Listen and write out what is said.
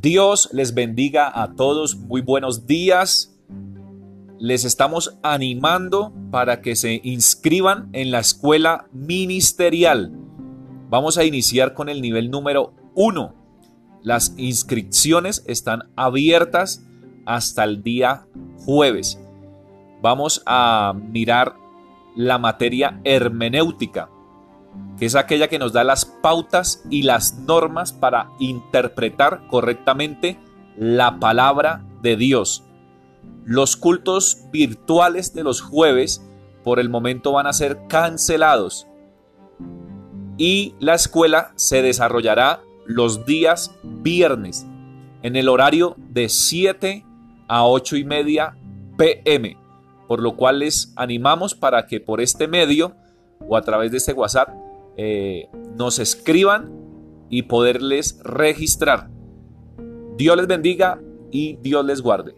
Dios les bendiga a todos, muy buenos días. Les estamos animando para que se inscriban en la escuela ministerial. Vamos a iniciar con el nivel número 1. Las inscripciones están abiertas hasta el día jueves. Vamos a mirar la materia hermenéutica que es aquella que nos da las pautas y las normas para interpretar correctamente la palabra de Dios. Los cultos virtuales de los jueves por el momento van a ser cancelados y la escuela se desarrollará los días viernes en el horario de 7 a 8 y media pm, por lo cual les animamos para que por este medio o a través de este WhatsApp eh, nos escriban y poderles registrar. Dios les bendiga y Dios les guarde.